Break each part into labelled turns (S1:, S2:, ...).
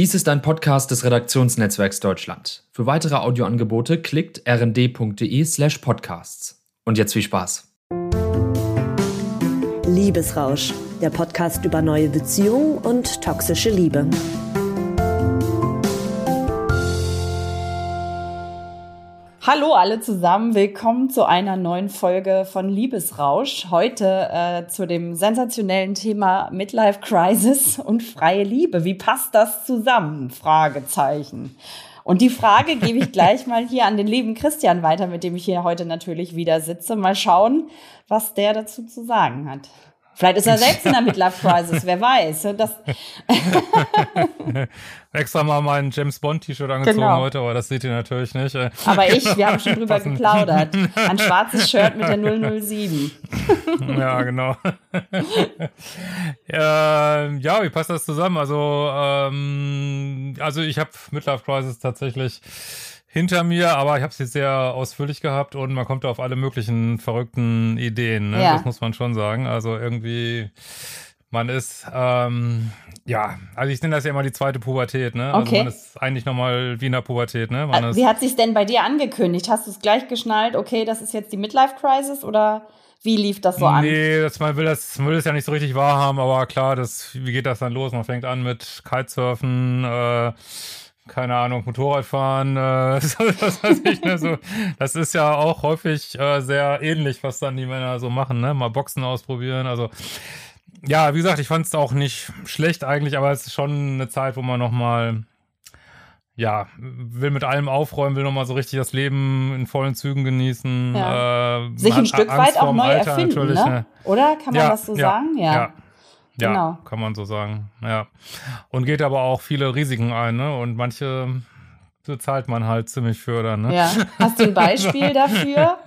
S1: Dies ist ein Podcast des Redaktionsnetzwerks Deutschland. Für weitere Audioangebote klickt rnd.de/slash podcasts. Und jetzt viel Spaß.
S2: Liebesrausch, der Podcast über neue Beziehungen und toxische Liebe.
S3: Hallo alle zusammen, willkommen zu einer neuen Folge von Liebesrausch. Heute äh, zu dem sensationellen Thema Midlife Crisis und freie Liebe. Wie passt das zusammen? Fragezeichen. Und die Frage gebe ich gleich mal hier an den lieben Christian weiter, mit dem ich hier heute natürlich wieder sitze. Mal schauen, was der dazu zu sagen hat. Vielleicht ist er selbst in der Midlife Crisis, wer weiß. Das
S4: Extra mal mein James Bond T-Shirt angezogen genau. heute, aber das seht ihr natürlich nicht.
S3: Aber ich, wir haben schon drüber geplaudert. Ein schwarzes Shirt mit der 007.
S4: ja, genau. äh, ja, wie passt das zusammen? Also, ähm, also ich habe Midlife Crisis tatsächlich hinter mir, aber ich habe sie sehr ausführlich gehabt und man kommt auf alle möglichen verrückten Ideen. Ne? Ja. Das muss man schon sagen. Also irgendwie, man ist, ähm, ja, also ich nenne das ja immer die zweite Pubertät. Ne? Also okay. man ist eigentlich nochmal wie in der Pubertät. Ne? Man
S3: äh, wie hat sich denn bei dir angekündigt? Hast du es gleich geschnallt? Okay, das ist jetzt die Midlife Crisis oder? Wie lief das so an?
S4: Nee, das, man will das, man will das ja nicht so richtig wahrhaben, aber klar, das, wie geht das dann los? Man fängt an mit Kitesurfen, äh, keine Ahnung, Motorradfahren, äh, das, weiß ich, ne, so, das ist ja auch häufig äh, sehr ähnlich, was dann die Männer so machen, ne? Mal Boxen ausprobieren. Also ja, wie gesagt, ich fand es auch nicht schlecht eigentlich, aber es ist schon eine Zeit, wo man nochmal, ja, will mit allem aufräumen, will nochmal so richtig das Leben in vollen Zügen genießen.
S3: Ja. Äh, Sich ein Stück Angst weit auch neu Alter, erfinden, ne? ne? Oder? Kann man ja, das so
S4: ja,
S3: sagen?
S4: ja. Ja. Genau. kann man so sagen. Ja. Und geht aber auch viele Risiken ein, ne? Und manche bezahlt man halt ziemlich für dann, ne?
S3: Ja. Hast du ein Beispiel dafür?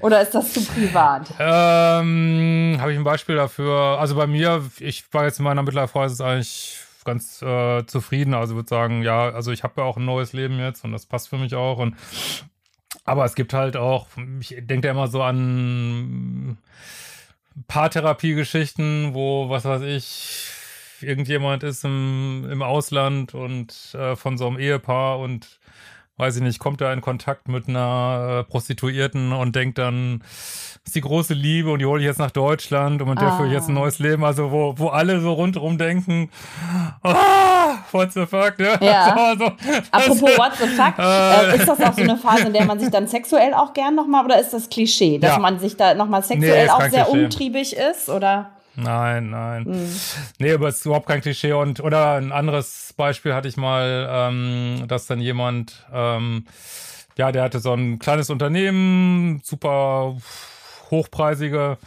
S3: Oder ist das zu privat?
S4: Ähm, Habe ich ein Beispiel dafür? Also bei mir, ich war jetzt in meiner Midlife-Phase eigentlich ganz äh, zufrieden. Also würde sagen, ja, also ich habe ja auch ein neues Leben jetzt und das passt für mich auch. Und aber es gibt halt auch, ich denke ja immer so an Paartherapie-Geschichten, wo, was weiß ich, irgendjemand ist im, im Ausland und äh, von so einem Ehepaar und weiß ich nicht, kommt da in Kontakt mit einer äh, Prostituierten und denkt dann, ist die große Liebe und die hole ich jetzt nach Deutschland und mit ah. der führe ich jetzt ein ah. neues Leben. Also wo, wo alle so rundherum denken, oh, what the fuck,
S3: ne? Ja. So, so, Apropos what the fuck, äh, ist das auch so eine Phase, in der man sich dann sexuell auch gern nochmal, oder ist das Klischee, dass ja. man sich da nochmal sexuell nee, auch sehr Klischee. umtriebig ist, oder?
S4: Nein, nein. Hm. Nee, aber es ist überhaupt kein Klischee. Und oder ein anderes Beispiel hatte ich mal, ähm, dass dann jemand, ähm, ja, der hatte so ein kleines Unternehmen, super hochpreisige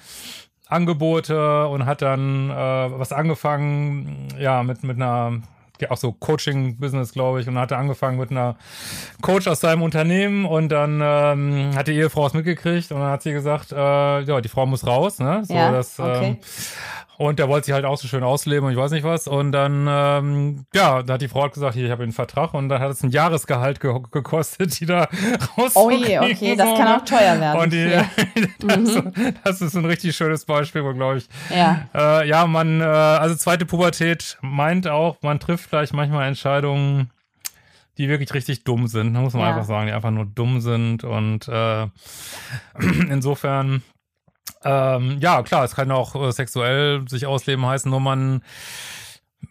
S4: Angebote und hat dann äh, was angefangen, ja, mit, mit einer auch so Coaching-Business, glaube ich, und hatte angefangen mit einer Coach aus seinem Unternehmen und dann ähm, hat die Ehefrau es mitgekriegt und dann hat sie gesagt, äh, ja, die Frau muss raus, ne? So,
S3: ja, das, okay. ähm,
S4: und der wollte sich halt auch so schön ausleben und ich weiß nicht was. Und dann, ähm, ja, da hat die Frau halt gesagt, hier, ich habe einen Vertrag und dann hat es ein Jahresgehalt ge gekostet, die da
S3: raus. Oh je, okay, das kann auch teuer werden.
S4: Und die, das, mhm. das, ist ein richtig schönes Beispiel, glaube ich. Ja. Äh, ja, man, äh, also zweite Pubertät meint auch, man trifft vielleicht manchmal Entscheidungen, die wirklich richtig dumm sind, muss man ja. einfach sagen, die einfach nur dumm sind. Und äh, insofern ähm, ja, klar, es kann auch äh, sexuell sich ausleben heißen, nur man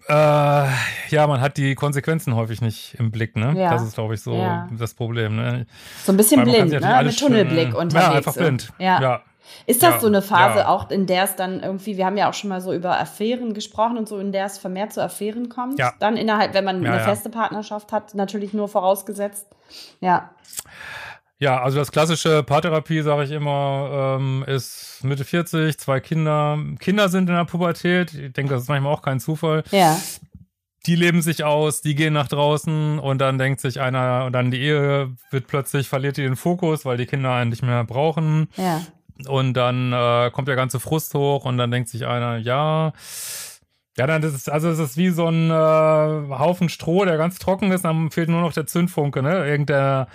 S4: äh, ja, man hat die Konsequenzen häufig nicht im Blick, ne? Ja. Das ist, glaube ich, so ja. das Problem, ne?
S3: So ein bisschen blind, ne? Mit Tunnelblick unterwegs.
S4: Ja, einfach blind. Ja. ja.
S3: Ist das ja, so eine Phase ja. auch, in der es dann irgendwie, wir haben ja auch schon mal so über Affären gesprochen und so, in der es vermehrt zu Affären kommt? Ja. Dann innerhalb, wenn man eine feste Partnerschaft hat, natürlich nur vorausgesetzt. Ja.
S4: Ja, also das klassische Paartherapie, sage ich immer, ähm, ist Mitte 40, zwei Kinder. Kinder sind in der Pubertät. Ich denke, das ist manchmal auch kein Zufall.
S3: Ja.
S4: Die leben sich aus, die gehen nach draußen und dann denkt sich einer, und dann die Ehe wird plötzlich, verliert die den Fokus, weil die Kinder einen nicht mehr brauchen.
S3: Ja.
S4: Und dann äh, kommt der ganze Frust hoch und dann denkt sich einer, ja, Ja, dann das ist also es ist wie so ein äh, Haufen Stroh, der ganz trocken ist, dann fehlt nur noch der Zündfunke, ne? Irgendein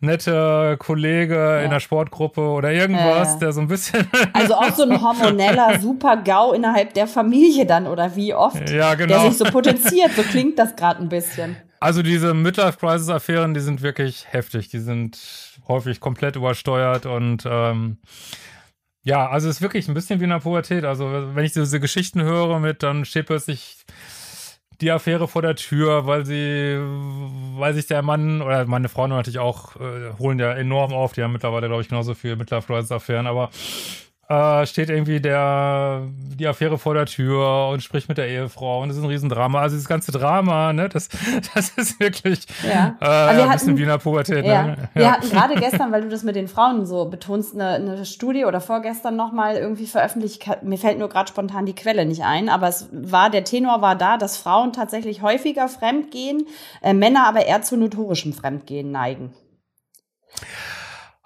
S4: nette Kollege ja. in der Sportgruppe oder irgendwas, äh. der so ein bisschen.
S3: Also auch so ein hormoneller Super-GAU innerhalb der Familie dann, oder wie oft?
S4: Ja, genau.
S3: Der sich so potenziert, so klingt das gerade ein bisschen.
S4: Also diese Midlife-Crisis-Affären, die sind wirklich heftig. Die sind häufig komplett übersteuert und ähm, ja, also es ist wirklich ein bisschen wie in der Pubertät. Also wenn ich diese Geschichten höre mit, dann steht plötzlich die Affäre vor der Tür, weil sie, weil sich der Mann oder meine Frau natürlich auch äh, holen ja enorm auf. Die haben mittlerweile, glaube ich, genauso viele Midlife-Crisis-Affären, aber äh, steht irgendwie der, die Affäre vor der Tür und spricht mit der Ehefrau und es ist ein Riesendrama. Also dieses ganze Drama, ne, das, das ist wirklich
S3: ja.
S4: äh, ein hatten, bisschen wie in der Pubertät.
S3: Ja.
S4: Ne?
S3: Ja. Wir hatten gerade gestern, weil du das mit den Frauen so betonst, eine, eine Studie oder vorgestern nochmal irgendwie veröffentlicht. Mir fällt nur gerade spontan die Quelle nicht ein, aber es war, der Tenor war da, dass Frauen tatsächlich häufiger fremdgehen, äh, Männer aber eher zu notorischem Fremdgehen neigen.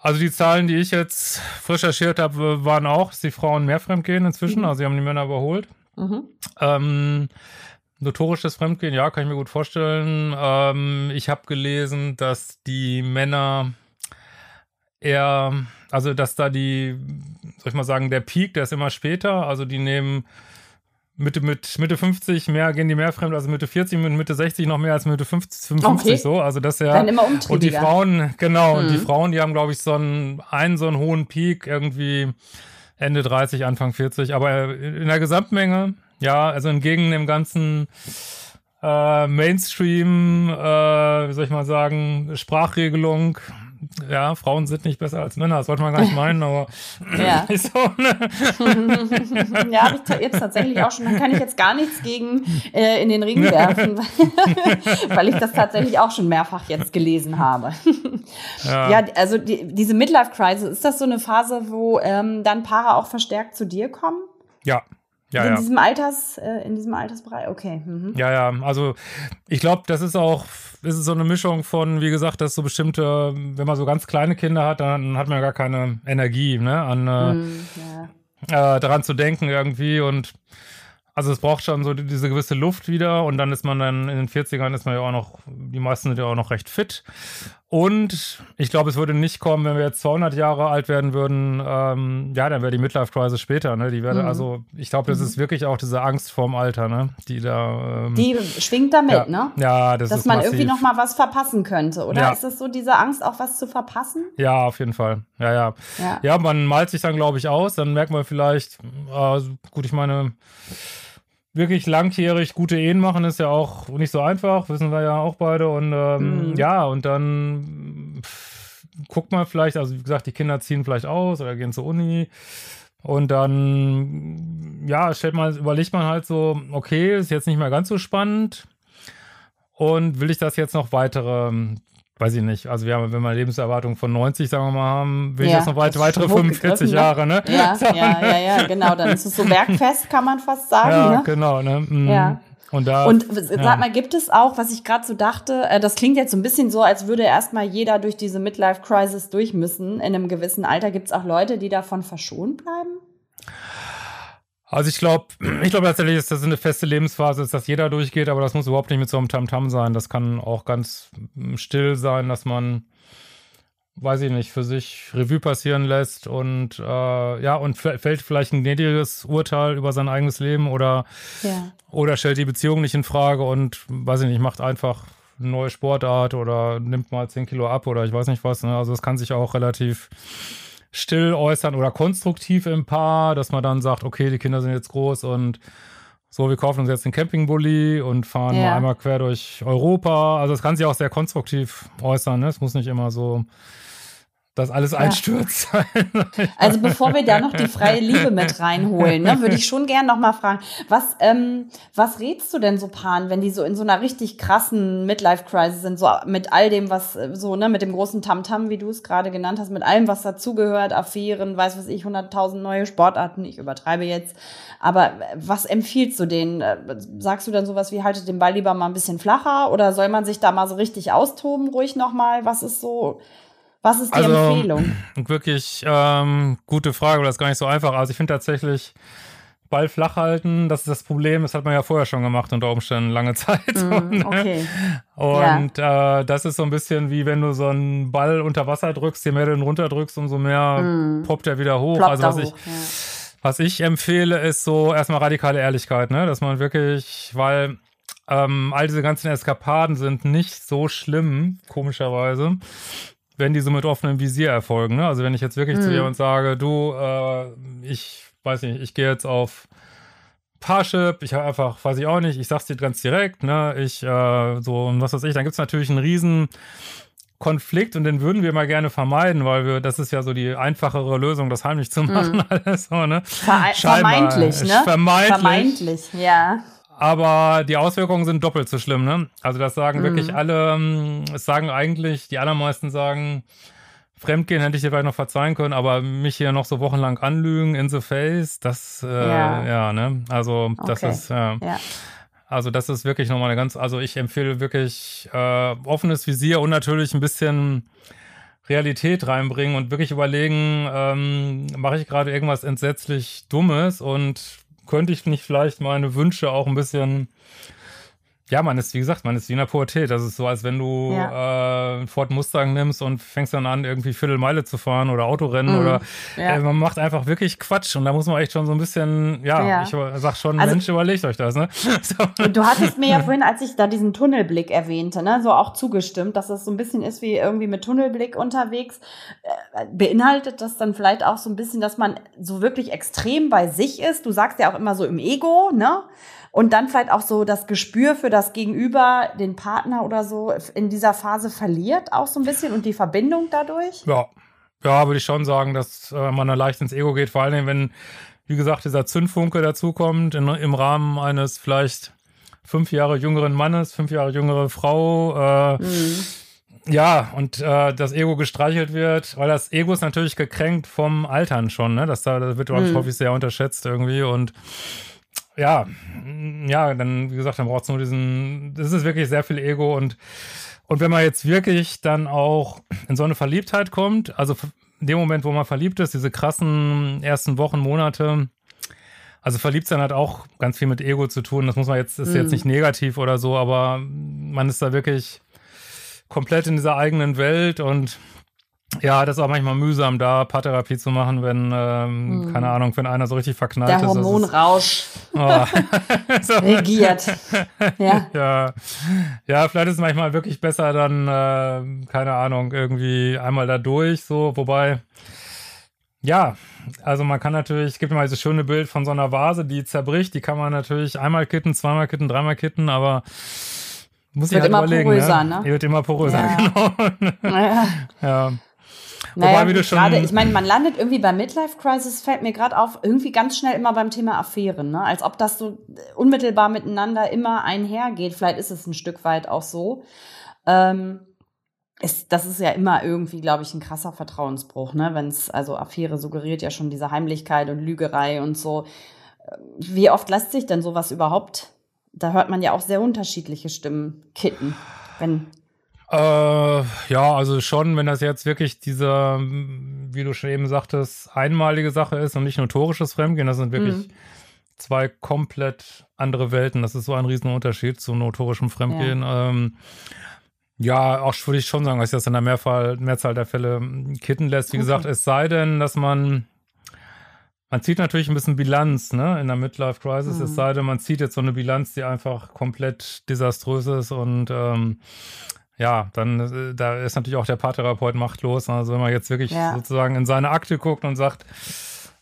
S4: Also die Zahlen, die ich jetzt frisch recherchiert habe, waren auch, dass die Frauen mehr Fremdgehen inzwischen. Mhm. Also sie haben die Männer überholt. Mhm. Ähm, notorisches Fremdgehen, ja, kann ich mir gut vorstellen. Ähm, ich habe gelesen, dass die Männer eher, also dass da die, soll ich mal sagen, der Peak, der ist immer später. Also die nehmen Mitte, mit Mitte 50 mehr gehen die mehr fremd, also Mitte 40 und Mitte 60 noch mehr als Mitte 50, 55 okay. so. Also das ja.
S3: Dann immer
S4: und die Frauen, genau, mhm. und die mhm. Frauen, die haben, glaube ich, so einen, einen so einen hohen Peak, irgendwie Ende 30, Anfang 40. Aber in der Gesamtmenge, ja, also entgegen dem ganzen äh, Mainstream, äh, wie soll ich mal sagen, Sprachregelung, ja, Frauen sind nicht besser als Männer, das sollte man gar nicht meinen, aber
S3: ja. so, ne? ja, habe ich jetzt tatsächlich auch schon, da kann ich jetzt gar nichts gegen äh, in den Ring werfen, weil ich das tatsächlich auch schon mehrfach jetzt gelesen habe. ja. ja, also die, diese Midlife-Crisis, ist das so eine Phase, wo ähm, dann Paare auch verstärkt zu dir kommen?
S4: Ja, ja,
S3: in
S4: ja.
S3: diesem Alters, äh, in diesem Altersbereich, okay. Mhm.
S4: Ja, ja, also ich glaube, das ist auch, ist so eine Mischung von, wie gesagt, dass so bestimmte, wenn man so ganz kleine Kinder hat, dann hat man ja gar keine Energie, ne, an äh, mhm, ja. äh, daran zu denken irgendwie und also es braucht schon so diese gewisse Luft wieder und dann ist man dann in den 40ern ist man ja auch noch, die meisten sind ja auch noch recht fit. Und ich glaube, es würde nicht kommen, wenn wir jetzt 200 Jahre alt werden würden. Ähm, ja, dann wäre die Midlife Crisis später. Ne? Die wäre, mhm. also ich glaube, das mhm. ist wirklich auch diese Angst vorm Alter, ne? Die da. Ähm,
S3: die schwingt damit,
S4: ja,
S3: ne?
S4: Ja, das
S3: Dass
S4: ist
S3: man
S4: massiv.
S3: irgendwie noch mal was verpassen könnte, oder? Ja. Ist das so diese Angst, auch was zu verpassen?
S4: Ja, auf jeden Fall. Ja, ja. Ja, ja man malt sich dann, glaube ich, aus. Dann merkt man vielleicht, äh, gut, ich meine wirklich langjährig gute Ehen machen ist ja auch nicht so einfach, wissen wir ja auch beide. Und ähm, mhm. ja, und dann pff, guckt man vielleicht, also wie gesagt, die Kinder ziehen vielleicht aus oder gehen zur Uni. Und dann, ja, stellt man, überlegt man halt so, okay, ist jetzt nicht mehr ganz so spannend. Und will ich das jetzt noch weitere weiß ich nicht, also wir haben, wenn wir eine Lebenserwartung von 90, sagen wir mal, haben, will ja, ich das noch weit, weitere 45 ne? Jahre, ne?
S3: Ja, so. ja, ja, ja, genau, dann ist es so bergfest, kann man fast sagen, ja, ne?
S4: genau, ne? Mhm.
S3: Ja.
S4: Und, da,
S3: und sag ja. mal, gibt es auch, was ich gerade so dachte, äh, das klingt jetzt so ein bisschen so, als würde erstmal jeder durch diese Midlife-Crisis durch müssen. In einem gewissen Alter gibt es auch Leute, die davon verschont bleiben?
S4: Also ich glaube, ich glaube tatsächlich, dass das eine feste Lebensphase ist, dass jeder durchgeht, aber das muss überhaupt nicht mit so einem Tamtam -Tam sein. Das kann auch ganz still sein, dass man, weiß ich nicht, für sich Revue passieren lässt und äh, ja, und fällt vielleicht ein gnädiges Urteil über sein eigenes Leben oder, ja. oder stellt die Beziehung nicht in Frage und weiß ich nicht, macht einfach eine neue Sportart oder nimmt mal 10 Kilo ab oder ich weiß nicht was. Ne? Also das kann sich auch relativ still äußern oder konstruktiv im Paar, dass man dann sagt, okay, die Kinder sind jetzt groß und so, wir kaufen uns jetzt den Campingbully und fahren ja. mal einmal quer durch Europa. Also es kann sich auch sehr konstruktiv äußern. Ne? Es muss nicht immer so dass alles ja. einstürzt.
S3: Also bevor wir da noch die freie Liebe mit reinholen, ne, würde ich schon gern noch mal fragen, was, ähm, was rätst du denn so Paaren, wenn die so in so einer richtig krassen Midlife-Crisis sind, so mit all dem, was so, ne, mit dem großen Tamtam, -Tam, wie du es gerade genannt hast, mit allem, was dazugehört, Affären, weiß was ich, 100.000 neue Sportarten, ich übertreibe jetzt, aber was empfiehlst du denen? Sagst du dann sowas wie, haltet den Ball lieber mal ein bisschen flacher oder soll man sich da mal so richtig austoben, ruhig noch mal? Was ist so was ist die
S4: also,
S3: Empfehlung?
S4: Wirklich ähm, gute Frage, aber das ist gar nicht so einfach. Also ich finde tatsächlich, Ball flach halten, das ist das Problem. Das hat man ja vorher schon gemacht unter Umständen lange Zeit.
S3: Mm, okay.
S4: Und ja. äh, das ist so ein bisschen wie wenn du so einen Ball unter Wasser drückst, je mehr du ihn runterdrückst, umso mehr mm. poppt er wieder hoch.
S3: Ploppt
S4: also was
S3: hoch,
S4: ich,
S3: ja.
S4: was ich empfehle, ist so erstmal radikale Ehrlichkeit, ne? Dass man wirklich, weil ähm, all diese ganzen Eskapaden sind nicht so schlimm, komischerweise, wenn die so mit offenem Visier erfolgen. Ne? Also wenn ich jetzt wirklich mm. zu jemand sage, du, äh, ich weiß nicht, ich gehe jetzt auf Parship, ich habe einfach, weiß ich auch nicht, ich sag's dir ganz direkt, ne, ich, äh, so, und was weiß ich, dann gibt's natürlich einen riesen Konflikt und den würden wir mal gerne vermeiden, weil wir, das ist ja so die einfachere Lösung, das heimlich zu machen, mm. alles so, ne?
S3: Ver vermeintlich, ne?
S4: Vermeintlich.
S3: Vermeintlich, ja.
S4: Aber die Auswirkungen sind doppelt so schlimm, ne? Also das sagen mm. wirklich alle, ähm, es sagen eigentlich, die allermeisten sagen, Fremdgehen hätte ich dir vielleicht noch verzeihen können, aber mich hier noch so wochenlang anlügen in the face, das, äh, ja. ja, ne? Also, das okay. ist, ja. ja. Also, das ist wirklich nochmal eine ganz, also ich empfehle wirklich äh, offenes Visier und natürlich ein bisschen Realität reinbringen und wirklich überlegen, ähm, mache ich gerade irgendwas entsetzlich Dummes und könnte ich nicht vielleicht meine Wünsche auch ein bisschen ja, man ist, wie gesagt, man ist wie in der Pubertät. Das ist so, als wenn du ja. äh, Ford Mustang nimmst und fängst dann an, irgendwie Viertelmeile zu fahren oder Autorennen mhm. oder ja. äh, man macht einfach wirklich Quatsch und da muss man echt schon so ein bisschen, ja, ja. ich sag schon, also, Mensch, überlegt euch das, ne?
S3: so. Du hattest mir ja vorhin, als ich da diesen Tunnelblick erwähnte, ne, so auch zugestimmt, dass es so ein bisschen ist wie irgendwie mit Tunnelblick unterwegs. Äh, beinhaltet das dann vielleicht auch so ein bisschen, dass man so wirklich extrem bei sich ist? Du sagst ja auch immer so im Ego, ne? Und dann vielleicht auch so das Gespür für das Gegenüber, den Partner oder so in dieser Phase verliert auch so ein bisschen und die Verbindung dadurch?
S4: Ja, ja, würde ich schon sagen, dass äh, man da leicht ins Ego geht, vor allem wenn, wie gesagt, dieser Zündfunke dazukommt in, im Rahmen eines vielleicht fünf Jahre jüngeren Mannes, fünf Jahre jüngere Frau. Äh, mhm. Ja, und äh, das Ego gestreichelt wird, weil das Ego ist natürlich gekränkt vom Altern schon, ne? Das, da, das wird, mhm. häufig sehr unterschätzt irgendwie und ja, ja, dann, wie gesagt, dann braucht es nur diesen, das ist wirklich sehr viel Ego und, und wenn man jetzt wirklich dann auch in so eine Verliebtheit kommt, also in dem Moment, wo man verliebt ist, diese krassen ersten Wochen, Monate, also verliebt sein hat auch ganz viel mit Ego zu tun. Das muss man jetzt, ist mhm. jetzt nicht negativ oder so, aber man ist da wirklich komplett in dieser eigenen Welt und ja, das ist auch manchmal mühsam, da Paartherapie zu machen, wenn, ähm, hm. keine Ahnung, wenn einer so richtig verknallt
S3: Der ist. Der Hormonrausch oh. regiert.
S4: Ja. ja. Ja, vielleicht ist es manchmal wirklich besser dann, äh, keine Ahnung, irgendwie einmal da durch, so, wobei, ja, also man kann natürlich, es gibt immer dieses schöne Bild von so einer Vase, die zerbricht, die kann man natürlich einmal kitten, zweimal kitten, dreimal kitten, aber muss ich halt immer überlegen. Poröser, ne? ne? Die wird immer poröser, ja. genau. Ja. ja.
S3: Naja, Wobei, wie du schon grade, ich meine, man landet irgendwie bei Midlife Crisis, fällt mir gerade auf, irgendwie ganz schnell immer beim Thema Affären, ne? Als ob das so unmittelbar miteinander immer einhergeht. Vielleicht ist es ein Stück weit auch so. Ähm, ist, das ist ja immer irgendwie, glaube ich, ein krasser Vertrauensbruch, ne? Wenn es, also Affäre suggeriert ja schon diese Heimlichkeit und Lügerei und so. Wie oft lässt sich denn sowas überhaupt? Da hört man ja auch sehr unterschiedliche Stimmen kitten, wenn
S4: äh, ja, also schon, wenn das jetzt wirklich diese, wie du schon eben sagtest, einmalige Sache ist und nicht notorisches Fremdgehen, das sind wirklich mhm. zwei komplett andere Welten. Das ist so ein Riesenunterschied zum notorischen Fremdgehen. Ja. Ähm, ja, auch würde ich schon sagen, dass sich das in der Mehrfall, Mehrzahl der Fälle kitten lässt. Wie okay. gesagt, es sei denn, dass man man zieht natürlich ein bisschen Bilanz, ne, in der Midlife Crisis, mhm. es sei denn, man zieht jetzt so eine Bilanz, die einfach komplett desaströs ist und ähm, ja, dann äh, da ist natürlich auch der Paartherapeut machtlos. Also wenn man jetzt wirklich ja. sozusagen in seine Akte guckt und sagt,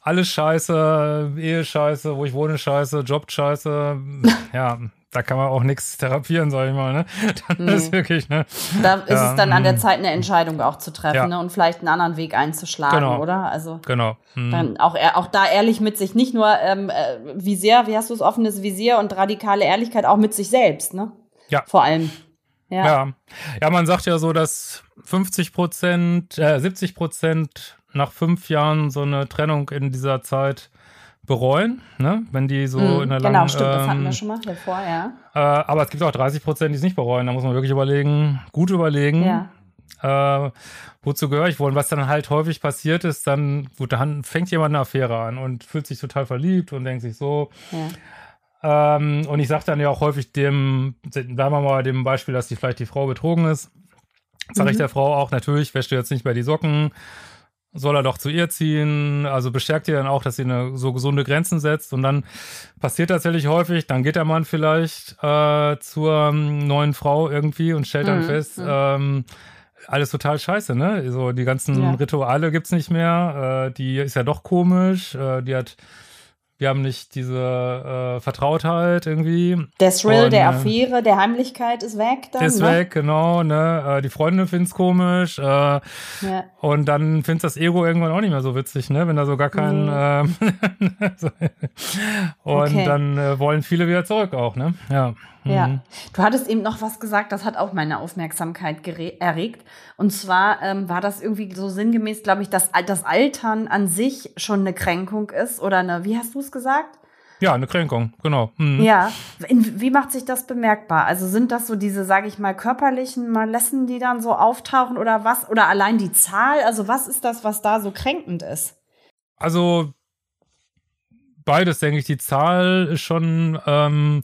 S4: alles scheiße, Ehe scheiße, wo ich wohne scheiße, Job scheiße, ja, da kann man auch nichts therapieren, sag ich mal, ne? Dann nee. ist wirklich, ne?
S3: Da ist ja, es dann an der mm. Zeit, eine Entscheidung auch zu treffen, ja. ne? Und vielleicht einen anderen Weg einzuschlagen,
S4: genau.
S3: oder? Also
S4: genau.
S3: Mhm. Dann auch, auch da ehrlich mit sich, nicht nur ähm, äh, Visier, wie hast du es, offenes Visier und radikale Ehrlichkeit, auch mit sich selbst, ne?
S4: Ja.
S3: Vor allem.
S4: Ja. ja. ja. man sagt ja so, dass 50 Prozent, äh, 70 Prozent nach fünf Jahren so eine Trennung in dieser Zeit bereuen, ne? wenn die so mm, in der
S3: genau,
S4: langen... Genau,
S3: stimmt, ähm, das hatten wir ähm, schon mal davor, ja.
S4: Äh, aber es gibt auch 30 Prozent, die es nicht bereuen. Da muss man wirklich überlegen, gut überlegen, ja. äh, wozu gehöre ich wohl? Und was dann halt häufig passiert ist, dann, gut, dann fängt jemand eine Affäre an und fühlt sich total verliebt und denkt sich so, ja. Ähm, und ich sage dann ja auch häufig dem, sagen wir mal dem Beispiel, dass die vielleicht die Frau betrogen ist, sage mhm. ich der Frau auch, natürlich wäschst du jetzt nicht mehr die Socken, soll er doch zu ihr ziehen. Also bestärkt ihr dann auch, dass sie eine so gesunde Grenzen setzt. Und dann passiert tatsächlich häufig, dann geht der Mann vielleicht äh, zur ähm, neuen Frau irgendwie und stellt dann mhm. fest, mhm. ähm, alles total scheiße, ne? So die ganzen ja. Rituale gibt's nicht mehr. Äh, die ist ja doch komisch. Äh, die hat wir haben nicht diese äh, Vertrautheit irgendwie.
S3: Der Thrill und, der äh, Affäre, der Heimlichkeit ist weg dann.
S4: Ist
S3: ne?
S4: weg, genau. Ne? Äh, die Freundin finden's komisch. Äh, ja. Und dann find's das Ego irgendwann auch nicht mehr so witzig, ne? Wenn da so gar kein. Mhm. Äh, und okay. dann äh, wollen viele wieder zurück auch, ne? Ja.
S3: Ja, mhm. du hattest eben noch was gesagt, das hat auch meine Aufmerksamkeit erregt. Und zwar ähm, war das irgendwie so sinngemäß, glaube ich, dass das Altern an sich schon eine Kränkung ist oder eine, wie hast du es gesagt?
S4: Ja, eine Kränkung, genau. Mhm.
S3: Ja, In, wie macht sich das bemerkbar? Also sind das so diese, sage ich mal, körperlichen Malessen, die dann so auftauchen oder was? Oder allein die Zahl? Also was ist das, was da so kränkend ist?
S4: Also beides, denke ich. Die Zahl ist schon ähm,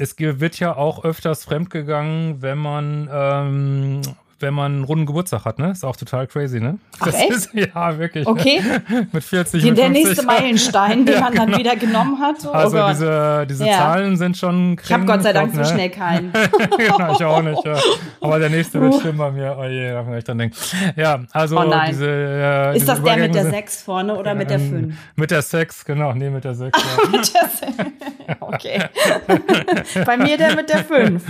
S4: es wird ja auch öfters fremdgegangen, wenn man ähm, wenn man einen runden Geburtstag hat, ne? Ist auch total crazy, ne?
S3: Ach, das echt? ist
S4: ja wirklich.
S3: Okay.
S4: mit 40
S3: Die, mit Der nächste Meilenstein, den ja, man genau. dann wieder genommen hat.
S4: So. Also oh diese, diese ja. Zahlen sind schon
S3: Ich habe Gott sei Dank so ne? schnell keinen.
S4: genau, ich auch nicht. Ja. Aber der nächste wird schlimm bei mir. Oh je, da kann ich dann denken. Ja, also
S3: oh nein.
S4: diese äh,
S3: Ist diese das der mit der 6 vorne oder mit der 5?
S4: Mit der 6, genau. Nee, mit der 6. Ja. mit der 6.
S3: Okay. bei mir der mit der 5.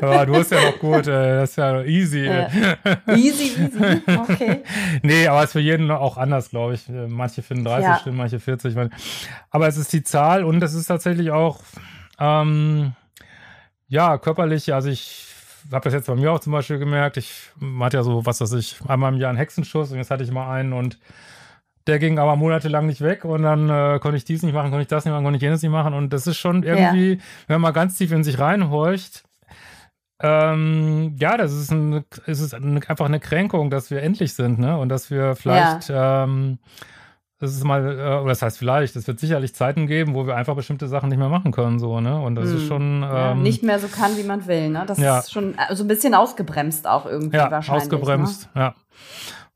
S4: ja, du hast ja noch gut. Äh, das ist ja easy. Ja.
S3: easy, easy. Okay.
S4: nee, aber es ist für jeden auch anders, glaube ich. Manche finden 30 ja. Stimmen, manche 40. Aber es ist die Zahl und es ist tatsächlich auch, ähm, ja, körperlich. Also ich habe das jetzt bei mir auch zum Beispiel gemerkt. Ich hatte ja so, was weiß ich, einmal im Jahr einen Hexenschuss und jetzt hatte ich mal einen und der ging aber monatelang nicht weg und dann äh, konnte ich dies nicht machen, konnte ich das nicht machen, konnte ich jenes nicht machen. Und das ist schon irgendwie, ja. wenn man ganz tief in sich reinhorcht, ähm, ja, das ist, ein, es ist ein, einfach eine Kränkung, dass wir endlich sind, ne? Und dass wir vielleicht, ja. ähm, das ist mal, äh, oder das heißt vielleicht, es wird sicherlich Zeiten geben, wo wir einfach bestimmte Sachen nicht mehr machen können, so, ne? Und das hm. ist schon. Ähm,
S3: ja, nicht mehr so kann, wie man will, ne? Das ja. ist schon so ein bisschen ausgebremst auch irgendwie ja, wahrscheinlich.
S4: Ausgebremst,
S3: ne?
S4: ja.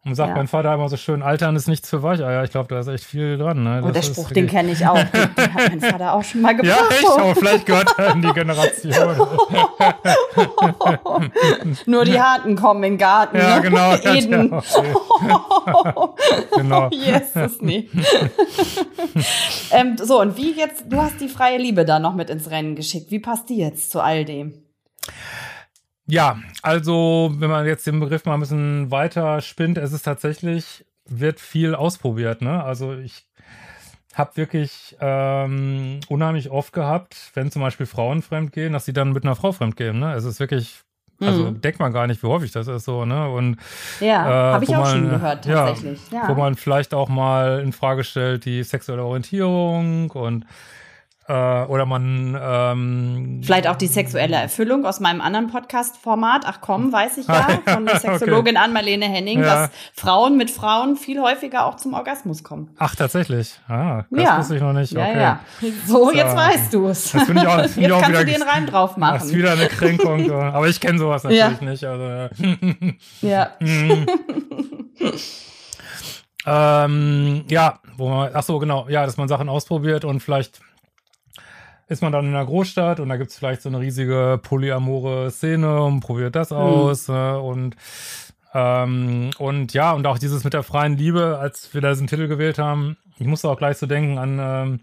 S4: Und sagt ja. mein Vater immer so schön, Altern ist nichts für Weicheier. Ich glaube, da ist echt viel dran. Ne?
S3: Oh, der Spruch, den kenne ich auch. Den, den, hat mein Vater auch schon mal gebracht.
S4: Ja, echt? Aber vielleicht gehört er in die Generation.
S3: Nur die Harten kommen in den Garten.
S4: Ja, genau.
S3: Eden.
S4: Ja, okay. genau.
S3: Jesus, nee. ähm, so, und wie jetzt, du hast die freie Liebe da noch mit ins Rennen geschickt. Wie passt die jetzt zu all dem?
S4: Ja, also wenn man jetzt den Begriff mal ein bisschen weiter spinnt, es ist tatsächlich, wird viel ausprobiert. Ne? Also ich habe wirklich ähm, unheimlich oft gehabt, wenn zum Beispiel Frauen fremd gehen, dass sie dann mit einer Frau fremd gehen. Ne? Es ist wirklich, also mhm. denkt man gar nicht, wie häufig das ist so. Ne? Und,
S3: ja, äh, habe ich auch man, schon gehört, tatsächlich.
S4: Ja, ja. Wo man vielleicht auch mal in Frage stellt, die sexuelle Orientierung und äh, oder man ähm,
S3: vielleicht auch die sexuelle Erfüllung aus meinem anderen Podcast-Format. Ach komm, weiß ich ja von der Sexologin okay. Ann-Marlene Henning, ja. dass Frauen mit Frauen viel häufiger auch zum Orgasmus kommen.
S4: Ach tatsächlich, ah, das ja. wusste ich noch nicht. Okay. Ja, ja.
S3: So, so, jetzt weißt du es.
S4: Ich auch.
S3: Find jetzt
S4: ich auch
S3: kannst wieder, du den Reim drauf machen.
S4: Das ist wieder eine Kränkung. aber ich kenne sowas natürlich nicht. Also,
S3: ja.
S4: Mhm. ähm, ja, wo man, ach so, genau, ja, dass man Sachen ausprobiert und vielleicht ist man dann in einer Großstadt und da gibt es vielleicht so eine riesige polyamore Szene und probiert das mhm. aus. Ne? Und ähm, und ja, und auch dieses mit der freien Liebe, als wir da diesen Titel gewählt haben, ich musste auch gleich so denken an ähm,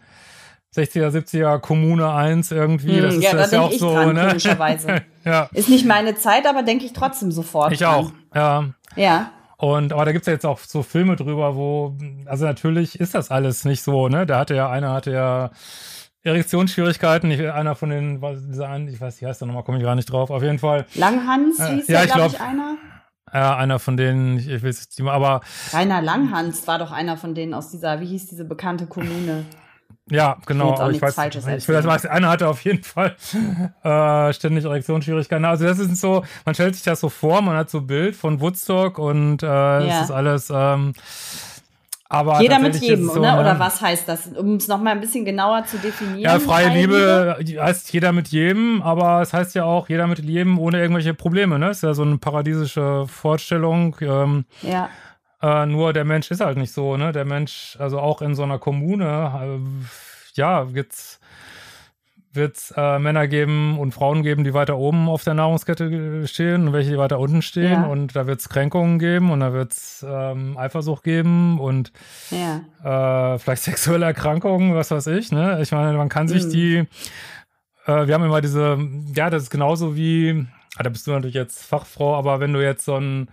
S4: 60er, 70er Kommune 1 irgendwie.
S3: Das hm, ist, ja, das da ja auch so, dran, ne? komischerweise. ja. Ist nicht meine Zeit, aber denke ich trotzdem sofort.
S4: Ich dran. auch, ja.
S3: Ja.
S4: Und aber da gibt's ja jetzt auch so Filme drüber, wo, also natürlich ist das alles nicht so, ne? Da hatte ja, einer hatte ja Erektionsschwierigkeiten. Ich, einer von den, dieser einen, ich weiß, wie heißt der nochmal, komme ich gar nicht drauf. Auf jeden Fall.
S3: Langhans äh, hieß ja, glaube ich, einer.
S4: Ja, einer von denen, ich, ich weiß nicht, aber.
S3: Rainer Langhans war doch einer von denen aus dieser, wie hieß diese bekannte Kommune?
S4: Ja, genau.
S3: Ich,
S4: ich weiß,
S3: Falsches
S4: ich will das weiß, einer hatte auf jeden Fall äh, ständig Erektionsschwierigkeiten. Also das ist so, man stellt sich das so vor, man hat so ein Bild von Woodstock und äh, ja. es ist alles. Ähm, aber
S3: jeder mit jedem, so, ne? oder was heißt das? Um es nochmal ein bisschen genauer zu definieren.
S4: Ja, freie Liebe, Liebe heißt jeder mit jedem, aber es heißt ja auch jeder mit jedem ohne irgendwelche Probleme. Ne? Ist ja so eine paradiesische Vorstellung. Ähm,
S3: ja.
S4: Äh, nur der Mensch ist halt nicht so, ne? Der Mensch, also auch in so einer Kommune, äh, ja, gibt's wird es äh, Männer geben und Frauen geben, die weiter oben auf der Nahrungskette stehen und welche, die weiter unten stehen. Ja. Und da wird es Kränkungen geben und da wird es ähm, Eifersucht geben und ja. äh, vielleicht sexuelle Erkrankungen, was weiß ich. Ne? Ich meine, man kann sich mhm. die, äh, wir haben immer diese, ja, das ist genauso wie, ah, da bist du natürlich jetzt Fachfrau, aber wenn du jetzt so ein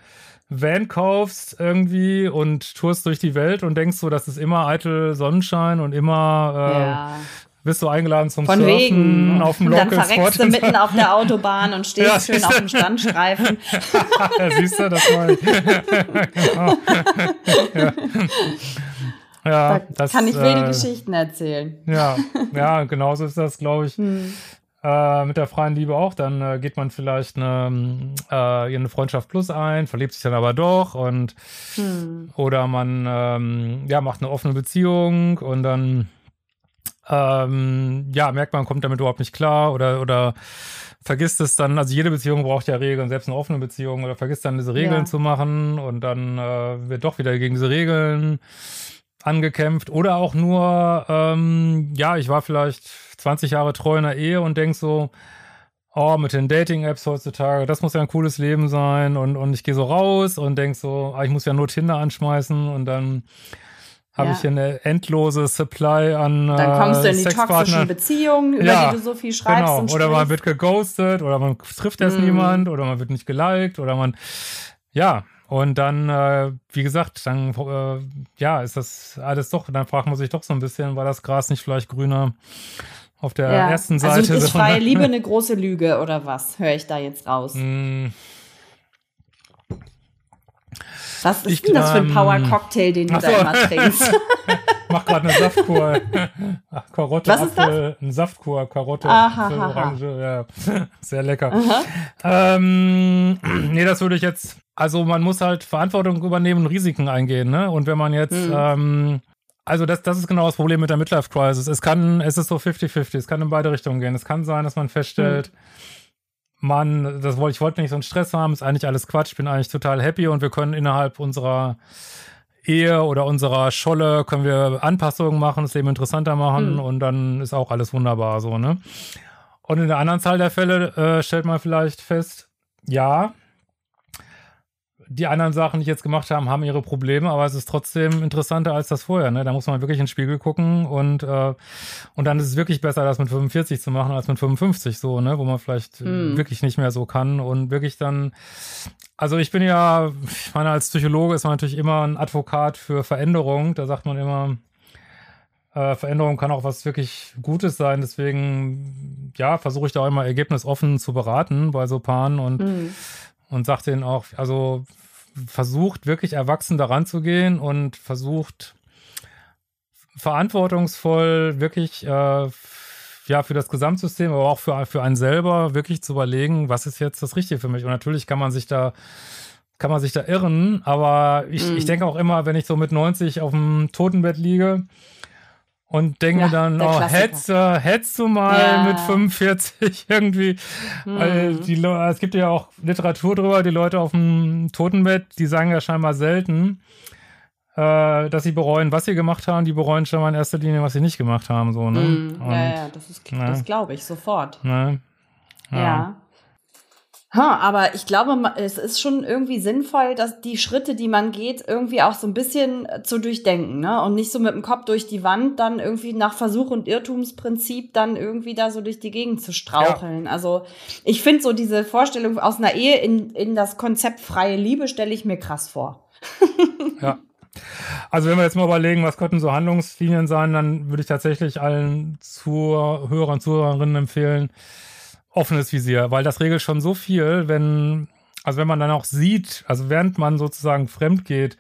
S4: Van kaufst irgendwie und tourst durch die Welt und denkst so, das ist immer eitel Sonnenschein und immer äh, ja. Bist du eingeladen zum
S3: Von
S4: Surfen
S3: wegen. auf dem und Dann verreckst du mitten auf der Autobahn und stehst ja, schön auf dem Standstreifen.
S4: ja, siehst du, das war ich. genau. ja.
S3: Ja, da das kann ich wilde äh, Geschichten erzählen.
S4: Ja, ja, genauso ist das, glaube ich. Hm äh, mit der freien Liebe auch, dann äh, geht man vielleicht eine, äh, eine Freundschaft plus ein, verliebt sich dann aber doch und hm. oder man ähm, ja macht eine offene Beziehung und dann ähm, ja merkt man kommt damit überhaupt nicht klar oder oder vergisst es dann, also jede Beziehung braucht ja Regeln, selbst eine offene Beziehung oder vergisst dann diese Regeln ja. zu machen und dann äh, wird doch wieder gegen diese Regeln angekämpft oder auch nur, ähm, ja, ich war vielleicht 20 Jahre treu in der Ehe und denk so, oh, mit den Dating-Apps heutzutage, das muss ja ein cooles Leben sein und, und ich gehe so raus und denk so, ah, ich muss ja nur Tinder anschmeißen und dann habe ja. ich hier eine endlose Supply an
S3: Dann kommst du in die toxischen Beziehungen, über ja, die du so viel schreibst.
S4: Genau. oder man wird geghostet oder man trifft erst mm. niemand oder man wird nicht geliked oder man, ja, und dann, äh, wie gesagt, dann äh, ja, ist das alles doch, dann fragt man sich doch so ein bisschen, war das Gras nicht vielleicht grüner auf der ja. ersten also Seite?
S3: Also ist freie Liebe eine große Lüge oder was? Höre ich da jetzt raus? Mm. Was ist ich, denn das für ein Power-Cocktail, den du da immer trinkst?
S4: Mach gerade eine Saftkur. Karotte,
S3: Was
S4: Apfel? Ein Saftkur, Karotte, Aha, Apfel, Orange, ja. Sehr lecker. Ähm, nee, das würde ich jetzt, also man muss halt Verantwortung übernehmen und Risiken eingehen, ne? Und wenn man jetzt, hm. ähm, also das, das ist genau das Problem mit der Midlife Crisis. Es kann, es ist so 50-50, es kann in beide Richtungen gehen. Es kann sein, dass man feststellt, hm Mann, das wollte ich wollte nicht so einen Stress haben, ist eigentlich alles Quatsch, bin eigentlich total happy und wir können innerhalb unserer Ehe oder unserer Scholle können wir Anpassungen machen, das Leben interessanter machen hm. und dann ist auch alles wunderbar so, ne? Und in der anderen Zahl der Fälle äh, stellt man vielleicht fest, ja, die anderen Sachen, die ich jetzt gemacht habe, haben ihre Probleme, aber es ist trotzdem interessanter als das vorher. Ne? Da muss man wirklich in den Spiegel gucken und, äh, und dann ist es wirklich besser, das mit 45 zu machen als mit 55 so, ne? wo man vielleicht hm. wirklich nicht mehr so kann und wirklich dann also ich bin ja, ich meine, als Psychologe ist man natürlich immer ein Advokat für Veränderung. Da sagt man immer, äh, Veränderung kann auch was wirklich Gutes sein. Deswegen, ja, versuche ich da auch immer ergebnisoffen zu beraten bei so Paaren und, mhm. Und sage denen auch, also versucht wirklich erwachsen daran zu gehen und versucht verantwortungsvoll wirklich äh, ja, für das Gesamtsystem, aber auch für, für einen selber wirklich zu überlegen, was ist jetzt das Richtige für mich. Und natürlich kann man sich da, kann man sich da irren, aber ich, mm. ich denke auch immer, wenn ich so mit 90 auf dem Totenbett liege und denke ja, dann, oh, hättest, hättest du mal ja. mit 45 irgendwie, mm. weil die, es gibt ja auch Literatur drüber, die Leute auf dem Totenbett, die sagen ja scheinbar selten, äh, dass sie bereuen, was sie gemacht haben. Die bereuen schon mal in erster Linie, was sie nicht gemacht haben. So, ne?
S3: Mm, Und, ja, ja, das, das glaube ich sofort.
S4: Ne?
S3: Ja. ja. Ha, aber ich glaube, es ist schon irgendwie sinnvoll, dass die Schritte, die man geht, irgendwie auch so ein bisschen äh, zu durchdenken, ne? Und nicht so mit dem Kopf durch die Wand dann irgendwie nach Versuch und Irrtumsprinzip dann irgendwie da so durch die Gegend zu straucheln. Ja. Also ich finde so diese Vorstellung aus einer Ehe in, in das Konzept freie Liebe stelle ich mir krass vor.
S4: ja. Also wenn wir jetzt mal überlegen, was könnten so Handlungslinien sein, dann würde ich tatsächlich allen Zuhörern, Zuhörerinnen empfehlen, offenes Visier, weil das regelt schon so viel, wenn, also wenn man dann auch sieht, also während man sozusagen fremd geht,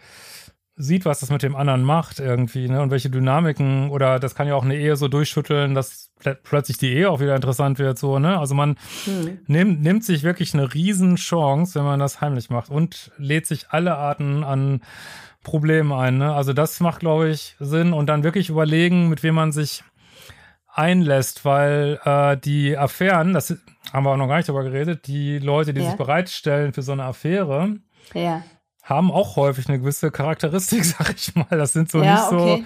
S4: sieht, was das mit dem anderen macht irgendwie, ne? Und welche Dynamiken oder das kann ja auch eine Ehe so durchschütteln, dass plötzlich die Ehe auch wieder interessant wird, so, ne? Also man hm. nimmt, nimmt sich wirklich eine Riesenchance, wenn man das heimlich macht und lädt sich alle Arten an Problemen ein, ne? Also das macht, glaube ich, Sinn und dann wirklich überlegen, mit wem man sich einlässt, weil äh, die Affären, das haben wir auch noch gar nicht darüber geredet, die Leute, die ja. sich bereitstellen für so eine Affäre, ja haben auch häufig eine gewisse Charakteristik, sag ich mal. Das sind so ja, nicht okay.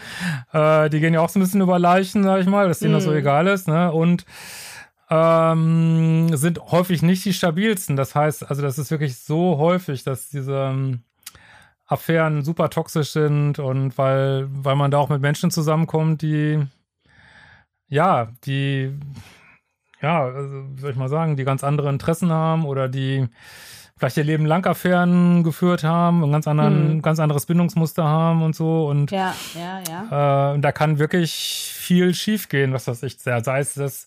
S4: so, äh, die gehen ja auch so ein bisschen über Leichen, sag ich mal, dass denen mm. das so mhm. egal ist, ne? Und ähm, sind häufig nicht die stabilsten. Das heißt, also das ist wirklich so häufig, dass diese ähm, Affären super toxisch sind und weil, weil man da auch mit Menschen zusammenkommt, die ja, die ja, also, soll ich mal sagen, die ganz andere Interessen haben oder die vielleicht ihr Leben lang Affären geführt haben, ein ganz, anderen, hm. ganz anderes Bindungsmuster haben und so. Und
S3: ja, ja, ja.
S4: Äh, da kann wirklich viel schiefgehen, was das ich sei es das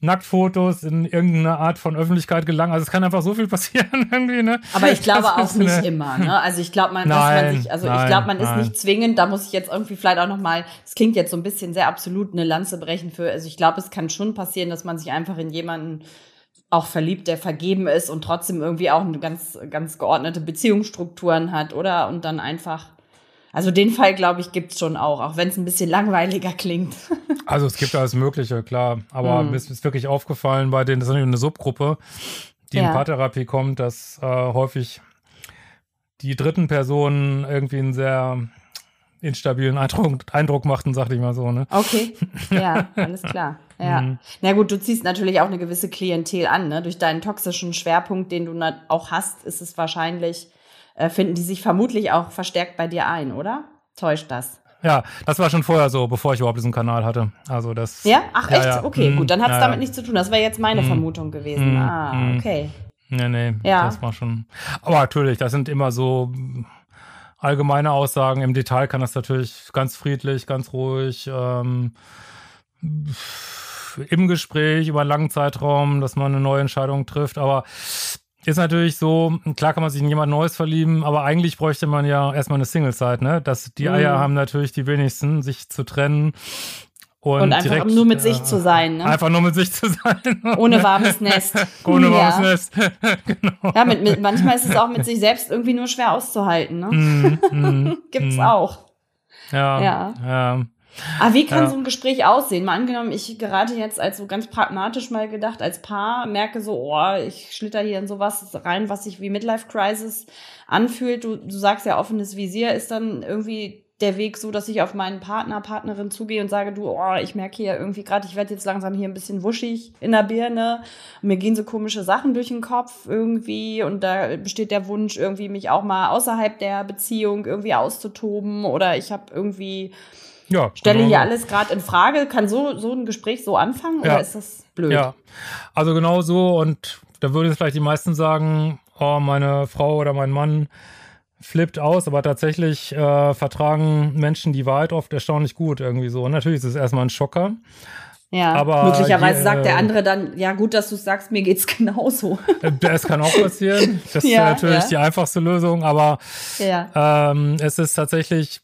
S4: Nacktfotos in irgendeine Art von Öffentlichkeit gelangen. Also es kann einfach so viel passieren irgendwie, ne?
S3: Aber ich glaube auch nicht eine... immer, ne? Also ich glaube, man, nein, man sich, also nein, ich glaube, man nein. ist nicht zwingend, da muss ich jetzt irgendwie vielleicht auch nochmal, es klingt jetzt so ein bisschen sehr absolut eine Lanze brechen für, also ich glaube, es kann schon passieren, dass man sich einfach in jemanden auch verliebt, der vergeben ist und trotzdem irgendwie auch eine ganz, ganz geordnete Beziehungsstrukturen hat, oder? Und dann einfach. Also den Fall, glaube ich, gibt es schon auch, auch wenn es ein bisschen langweiliger klingt.
S4: also es gibt alles Mögliche, klar. Aber hm. mir ist, ist wirklich aufgefallen bei denen, das ist eine Subgruppe, die ja. in Paartherapie kommt, dass äh, häufig die dritten Personen irgendwie ein sehr instabilen Eindruck, Eindruck machten, sagte ich mal so. Ne?
S3: Okay, ja, alles klar. Ja. Mhm. Na gut, du ziehst natürlich auch eine gewisse Klientel an, ne? Durch deinen toxischen Schwerpunkt, den du auch hast, ist es wahrscheinlich, äh, finden die sich vermutlich auch verstärkt bei dir ein, oder? Täuscht das?
S4: Ja, das war schon vorher so, bevor ich überhaupt diesen Kanal hatte. Also das.
S3: Ja? Ach echt? Ja, Okay, mhm. gut, dann hat es ja, damit nichts zu tun. Das wäre jetzt meine mhm. Vermutung gewesen. Mhm. Ah, mhm. okay.
S4: Nee, nee, ja. das war schon. Aber natürlich, das sind immer so allgemeine Aussagen. Im Detail kann das natürlich ganz friedlich, ganz ruhig, ähm, im Gespräch über einen langen Zeitraum, dass man eine neue Entscheidung trifft. Aber ist natürlich so, klar kann man sich in jemand Neues verlieben, aber eigentlich bräuchte man ja erstmal eine Single-Zeit, ne? Das, die Eier mhm. haben natürlich die wenigsten, sich zu trennen.
S3: Und, und einfach direkt, nur mit sich äh, zu sein, ne?
S4: Einfach nur mit sich zu sein.
S3: Ohne warmes Nest.
S4: Ohne warmes Nest.
S3: genau. Ja, mit, mit, manchmal ist es auch mit sich selbst irgendwie nur schwer auszuhalten, ne? Mm, mm, Gibt's mm. auch.
S4: Ja. Ja. ja.
S3: Aber wie kann ja. so ein Gespräch aussehen? Mal angenommen, ich gerate jetzt als so ganz pragmatisch mal gedacht, als Paar, merke so, oh, ich schlitter hier in sowas rein, was sich wie Midlife Crisis anfühlt. Du, du sagst ja, offenes Visier ist dann irgendwie der Weg so, dass ich auf meinen Partner, Partnerin zugehe und sage, du, oh, ich merke hier irgendwie gerade, ich werde jetzt langsam hier ein bisschen wuschig in der Birne. Mir gehen so komische Sachen durch den Kopf irgendwie und da besteht der Wunsch, irgendwie mich auch mal außerhalb der Beziehung irgendwie auszutoben oder ich habe irgendwie ja, stelle genau. hier alles gerade in Frage. Kann so, so ein Gespräch so anfangen ja. oder ist das blöd?
S4: Ja, also genau so und da würden vielleicht die meisten sagen, oh, meine Frau oder mein Mann flippt aus, aber tatsächlich äh, vertragen Menschen die Wahrheit oft erstaunlich gut irgendwie so. Und natürlich ist es erstmal ein Schocker.
S3: Ja, aber möglicherweise je, sagt der andere dann, ja gut, dass du sagst, mir geht's genauso.
S4: Äh, das kann auch passieren. Das ja, ist natürlich ja. die einfachste Lösung, aber ja. ähm, es ist tatsächlich,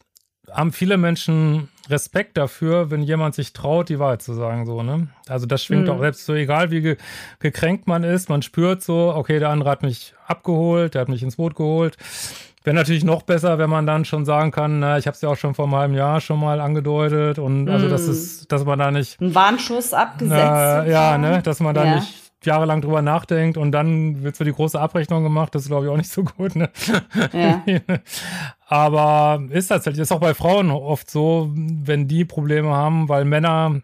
S4: haben viele Menschen Respekt dafür, wenn jemand sich traut, die Wahrheit zu sagen, so, ne? Also das schwingt mhm. auch selbst so, egal wie ge gekränkt man ist, man spürt so, okay, der andere hat mich abgeholt, der hat mich ins Boot geholt. Wäre natürlich noch besser, wenn man dann schon sagen kann, na, ich habe es ja auch schon vor einem halben Jahr schon mal angedeutet und also das hm. ist, dass man da nicht
S3: ein Warnschuss abgesetzt.
S4: Äh, ja, ne, dass man da ja. nicht jahrelang drüber nachdenkt und dann wird so die große Abrechnung gemacht. Das ist, glaube ich, auch nicht so gut. Ne? Ja. Aber ist tatsächlich, ist auch bei Frauen oft so, wenn die Probleme haben, weil Männer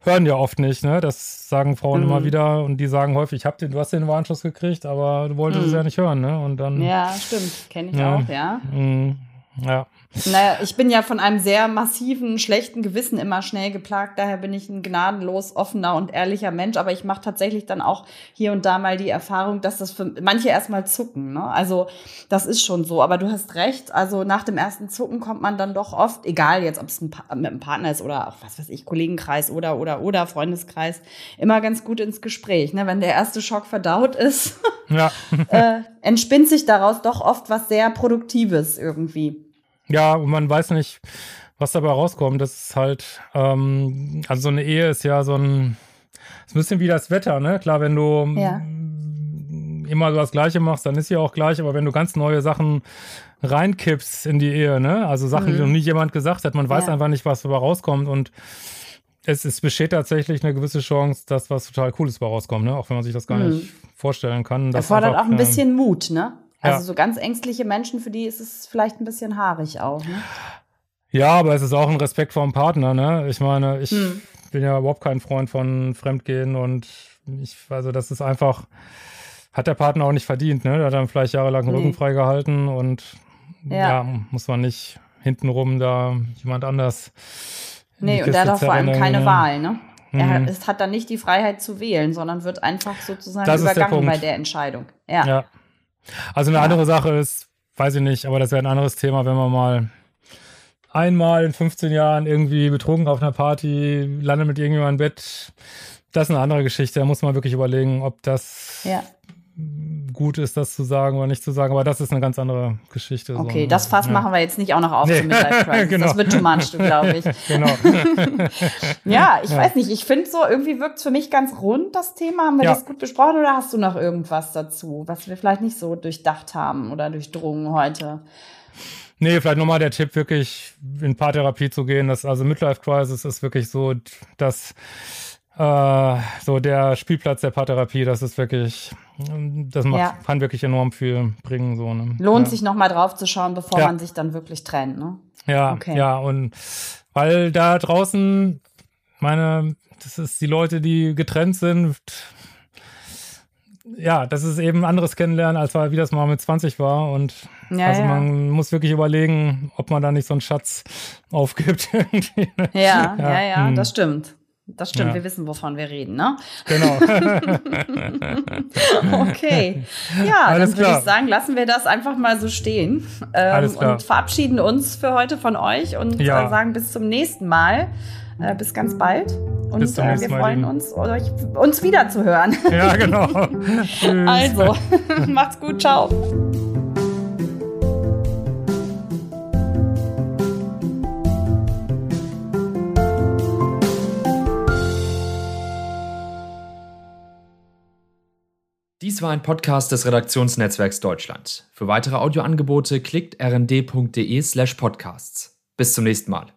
S4: hören ja oft nicht, ne? Das sagen Frauen mhm. immer wieder und die sagen häufig, ich hab den, du hast den Warnschuss gekriegt, aber du wolltest mhm. es ja nicht hören, ne? Und dann.
S3: Ja, stimmt. Kenne ich ja. auch, ja. Mhm.
S4: Ja.
S3: Naja, ich bin ja von einem sehr massiven, schlechten Gewissen immer schnell geplagt. Daher bin ich ein gnadenlos offener und ehrlicher Mensch. Aber ich mache tatsächlich dann auch hier und da mal die Erfahrung, dass das für manche erstmal zucken. Ne? Also das ist schon so. Aber du hast recht. Also nach dem ersten Zucken kommt man dann doch oft, egal jetzt, ob es ein mit einem Partner ist oder auch was weiß ich, Kollegenkreis oder oder oder Freundeskreis, immer ganz gut ins Gespräch. Ne? Wenn der erste Schock verdaut ist, ja. äh, entspinnt sich daraus doch oft was sehr Produktives irgendwie.
S4: Ja, und man weiß nicht, was dabei rauskommt. Das ist halt, ähm, also so eine Ehe ist ja so ein, ist ein bisschen wie das Wetter, ne? Klar, wenn du
S3: Ja.
S4: immer so das Gleiche machst, dann ist ja auch gleich, aber wenn du ganz neue Sachen reinkippst in die Ehe, ne? Also Sachen, die noch nie jemand gesagt hat, man weiß
S3: Ja.
S4: einfach nicht, was dabei rauskommt und es, es besteht tatsächlich eine gewisse Chance, dass was total Cooles dabei rauskommt, ne? Auch wenn man sich das gar nicht vorstellen kann. dass
S3: Erfordert
S4: einfach,
S3: auch ein
S4: äh,
S3: bisschen Mut, ne? Also
S4: Ja.
S3: so ganz ängstliche Menschen, für die ist es vielleicht ein bisschen haarig auch, ne?
S4: Ja, aber es ist auch ein Respekt vor dem Partner, ne? Ich meine, ich
S3: Hm.
S4: bin ja überhaupt kein Freund von Fremdgehen und ich, also das ist einfach, hat der Partner auch nicht verdient, ne? Der hat dann vielleicht jahrelang den
S3: Nee.
S4: Rücken freigehalten und
S3: Ja.
S4: ja. muss man nicht hintenrum da jemand anders.
S3: Nee, und der hat auch vor allem keine
S4: ne?
S3: Wahl, ne? Er
S4: Mhm.
S3: hat, es hat dann nicht die Freiheit zu wählen, sondern wird einfach sozusagen
S4: Das
S3: übergangen bei der Entscheidung. Ja.
S4: Ja. Also eine
S3: Ja.
S4: andere Sache ist, weiß ich nicht, aber das wäre ein anderes Thema, wenn man mal einmal in 15 Jahren irgendwie betrunken auf einer Party landet mit irgendjemandem im Bett. Das ist eine andere Geschichte. Da muss man wirklich überlegen, ob das
S3: ja.
S4: Gut ist, das zu sagen oder nicht zu sagen. Aber das ist eine ganz andere Geschichte. so,
S3: Okay,
S4: ne?
S3: das Fass
S4: ja.
S3: machen wir jetzt nicht auch noch auf
S4: Nee.
S3: zum Midlife Crisis.
S4: Genau.
S3: Das wird too much, glaube ich.
S4: Genau.
S3: Ja, ich weiß nicht. Ich finde so, irgendwie wirkt es für mich ganz rund, das Thema. Haben wir
S4: Ja.
S3: das gut besprochen oder hast du noch irgendwas dazu, was wir vielleicht nicht so durchdacht haben oder durchdrungen heute?
S4: Nee, vielleicht nochmal der Tipp, wirklich in Paartherapie zu gehen. Das, also Midlife Crisis ist wirklich so, dass äh, so der Spielplatz der Paartherapie, das ist wirklich, das macht,
S3: Ja.
S4: kann wirklich enorm viel bringen. So, ne?
S3: Lohnt
S4: ja.
S3: sich nochmal drauf zu schauen, bevor
S4: Ja.
S3: man sich dann wirklich trennt, ne?
S4: Ja,
S3: Okay.
S4: ja, und weil da draußen, meine, das ist die Leute, die getrennt sind. Ja, das ist eben anderes Kennenlernen, als wie das mal mit 20 war. Und
S3: Ja,
S4: also
S3: ja.
S4: man muss wirklich überlegen, ob man da nicht so einen Schatz aufgibt. irgendwie.
S3: Ja, ja, ja,
S4: hm.
S3: das stimmt. Das stimmt,
S4: Ja.
S3: wir wissen, wovon wir reden, ne?
S4: Genau.
S3: Okay. Ja,
S4: Alles
S3: dann würde
S4: klar.
S3: ich sagen, lassen wir das einfach mal so stehen ähm,
S4: Alles klar.
S3: und verabschieden uns für heute von euch und
S4: Ja.
S3: äh, sagen bis zum nächsten Mal. Äh, bis ganz bald. Und
S4: Bis zum
S3: äh, wir
S4: Mal,
S3: freuen
S4: Lieben.
S3: uns, euch, uns wieder zu hören.
S4: ja, genau.
S3: Also, macht's gut, ciao.
S1: War ein Podcast des Redaktionsnetzwerks Deutschland. Für weitere Audioangebote klickt rnd.de slash podcasts. Bis zum nächsten Mal.